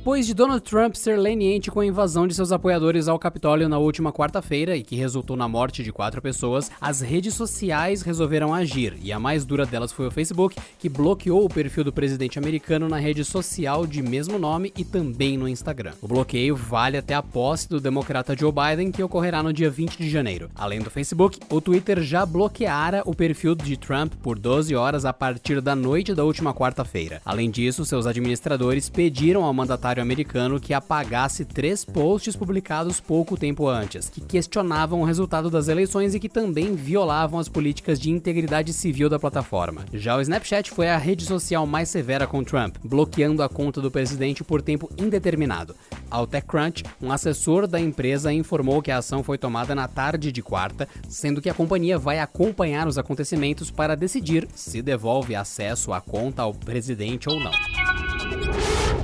Depois de Donald Trump ser leniente com a invasão de seus apoiadores ao Capitólio na última quarta-feira e que resultou na morte de quatro pessoas, as redes sociais resolveram agir e a mais dura delas foi o Facebook, que bloqueou o perfil do presidente americano na rede social de mesmo nome e também no Instagram. O bloqueio vale até a posse do democrata Joe Biden, que ocorrerá no dia 20 de janeiro. Além do Facebook, o Twitter já bloqueara o perfil de Trump por 12 horas a partir da noite da última quarta-feira. Além disso, seus administradores pediram ao mandatário mandatário americano que apagasse três posts publicados pouco tempo antes, que questionavam o resultado das eleições e que também violavam as políticas de integridade civil da plataforma. Já o Snapchat foi a rede social mais severa com Trump, bloqueando a conta do presidente por tempo indeterminado. Ao TechCrunch, um assessor da empresa informou que a ação foi tomada na tarde de quarta, sendo que a companhia vai acompanhar os acontecimentos para decidir se devolve acesso à conta ao presidente ou não.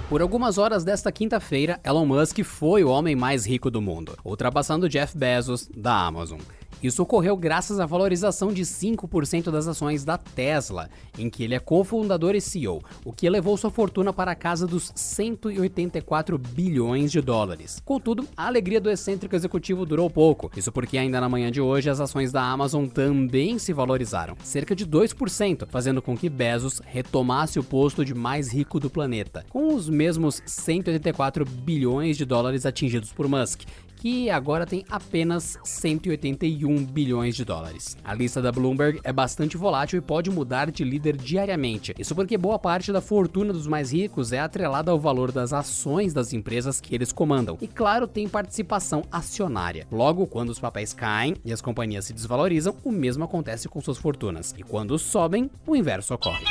Por algumas horas desta quinta-feira, Elon Musk foi o homem mais rico do mundo, ultrapassando Jeff Bezos da Amazon. Isso ocorreu graças à valorização de 5% das ações da Tesla, em que ele é cofundador e CEO, o que elevou sua fortuna para a casa dos 184 bilhões de dólares. Contudo, a alegria do excêntrico executivo durou pouco, isso porque ainda na manhã de hoje as ações da Amazon também se valorizaram, cerca de 2%, fazendo com que Bezos retomasse o posto de mais rico do planeta, com os mesmos 184 bilhões de dólares atingidos por Musk, que agora tem apenas 181 bilhões de dólares. A lista da Bloomberg é bastante volátil e pode mudar de líder diariamente. Isso porque boa parte da fortuna dos mais ricos é atrelada ao valor das ações das empresas que eles comandam. E claro, tem participação acionária. Logo, quando os papéis caem e as companhias se desvalorizam, o mesmo acontece com suas fortunas. E quando sobem, o inverso ocorre.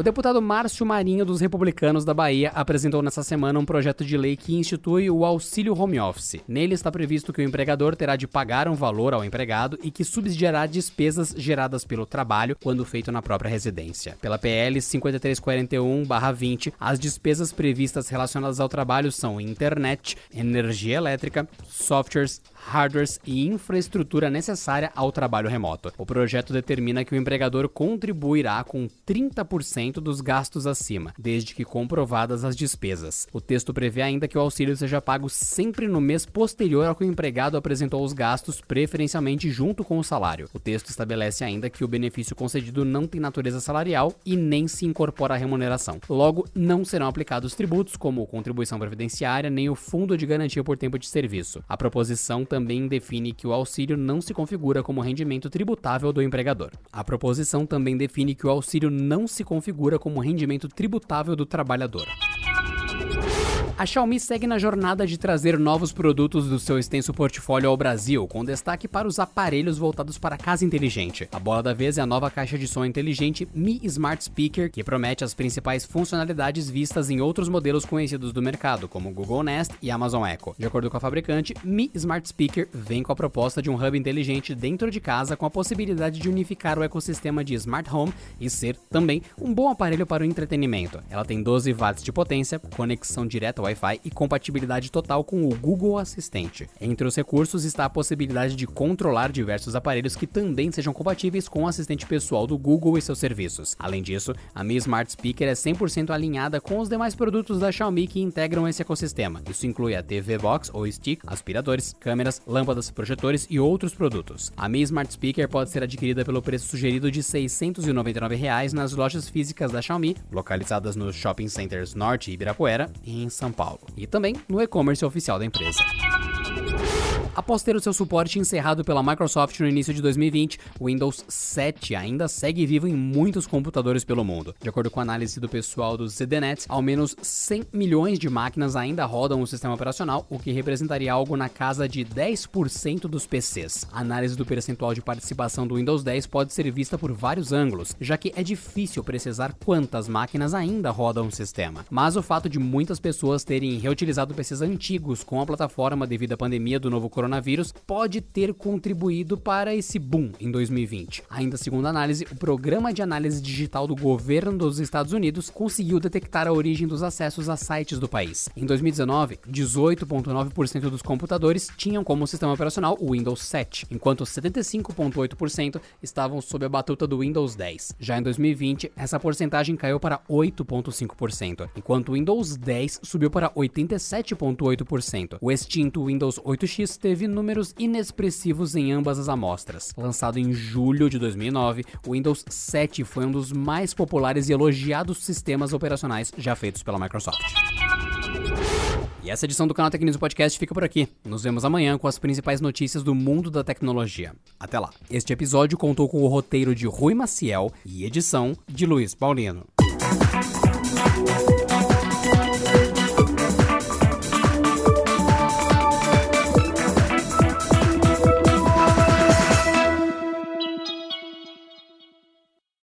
O deputado Márcio Marinho dos Republicanos da Bahia apresentou nessa semana um projeto de lei que institui o auxílio home office. Nele está previsto que o empregador terá de pagar um valor ao empregado e que subsidiará despesas geradas pelo trabalho quando feito na própria residência. Pela PL 5341/20, as despesas previstas relacionadas ao trabalho são internet, energia elétrica, softwares, hardwares e infraestrutura necessária ao trabalho remoto. O projeto determina que o empregador contribuirá com 30% dos gastos acima, desde que comprovadas as despesas. O texto prevê ainda que o auxílio seja pago sempre no mês posterior ao que o empregado apresentou os gastos, preferencialmente junto com o salário. O texto estabelece ainda que o benefício concedido não tem natureza salarial e nem se incorpora à remuneração. Logo, não serão aplicados tributos como contribuição previdenciária nem o fundo de garantia por tempo de serviço. A proposição também define que o auxílio não se configura como rendimento tributável do empregador. A proposição também define que o auxílio não se configura como rendimento tributável do trabalhador. A Xiaomi segue na jornada de trazer novos produtos do seu extenso portfólio ao Brasil, com destaque para os aparelhos voltados para a casa inteligente. A bola da vez é a nova caixa de som inteligente Mi Smart Speaker, que promete as principais funcionalidades vistas em outros modelos conhecidos do mercado, como Google Nest e Amazon Echo. De acordo com a fabricante, Mi Smart Speaker vem com a proposta de um hub inteligente dentro de casa com a possibilidade de unificar o ecossistema de Smart Home e ser também um bom aparelho para o entretenimento. Ela tem 12 watts de potência, conexão direta ao Wi-Fi e compatibilidade total com o Google Assistente. Entre os recursos está a possibilidade de controlar diversos aparelhos que também sejam compatíveis com o assistente pessoal do Google e seus serviços. Além disso, a Mi Smart Speaker é 100% alinhada com os demais produtos da Xiaomi que integram esse ecossistema. Isso inclui a TV Box ou Stick, aspiradores, câmeras, lâmpadas, projetores e outros produtos. A Mi Smart Speaker pode ser adquirida pelo preço sugerido de 699 reais nas lojas físicas da Xiaomi, localizadas nos shopping centers Norte e Ibirapuera em São Paulo. Paulo, e também no e-commerce oficial da empresa. Após ter o seu suporte encerrado pela Microsoft no início de 2020, o Windows 7 ainda segue vivo em muitos computadores pelo mundo. De acordo com a análise do pessoal do ZDNet, ao menos 100 milhões de máquinas ainda rodam o sistema operacional, o que representaria algo na casa de 10% dos PCs. A análise do percentual de participação do Windows 10 pode ser vista por vários ângulos, já que é difícil precisar quantas máquinas ainda rodam o sistema. Mas o fato de muitas pessoas terem reutilizado PCs antigos com a plataforma devido à pandemia do novo coronavírus pode ter contribuído para esse boom em 2020. Ainda segundo a análise, o Programa de Análise Digital do Governo dos Estados Unidos conseguiu detectar a origem dos acessos a sites do país. Em 2019, 18,9% dos computadores tinham como sistema operacional o Windows 7, enquanto 75,8% estavam sob a batuta do Windows 10. Já em 2020, essa porcentagem caiu para 8,5%, enquanto o Windows 10 subiu para 87,8%. O extinto Windows 8X teve números inexpressivos em ambas as amostras. Lançado em julho de 2009, o Windows 7 foi um dos mais populares e elogiados sistemas operacionais já feitos pela Microsoft. E essa edição do canal Tecnismo Podcast fica por aqui. Nos vemos amanhã com as principais notícias do mundo da tecnologia. Até lá. Este episódio contou com o roteiro de Rui Maciel e edição de Luiz Paulino.